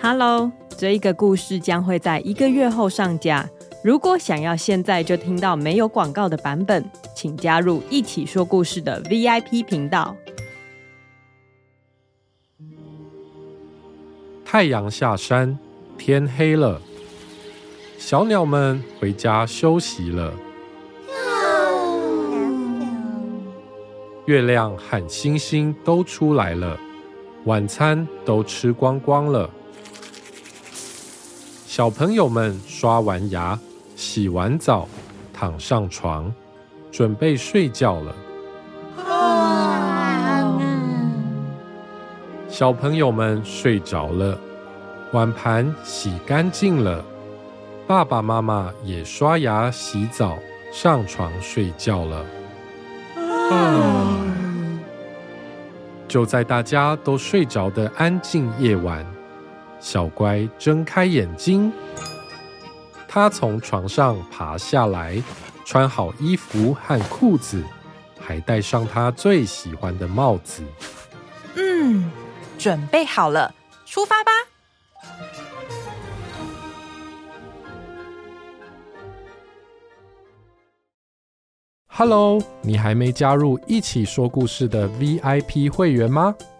Hello，这一个故事将会在一个月后上架。如果想要现在就听到没有广告的版本，请加入一起说故事的 VIP 频道。太阳下山，天黑了，小鸟们回家休息了。月亮和星星都出来了，晚餐都吃光光了。小朋友们刷完牙、洗完澡，躺上床，准备睡觉了。小朋友们睡着了，碗盘洗干净了，爸爸妈妈也刷牙、洗澡，上床睡觉了。就在大家都睡着的安静夜晚。小乖睁开眼睛，他从床上爬下来，穿好衣服和裤子，还戴上他最喜欢的帽子。嗯，准备好了，出发吧。Hello，你还没加入一起说故事的 VIP 会员吗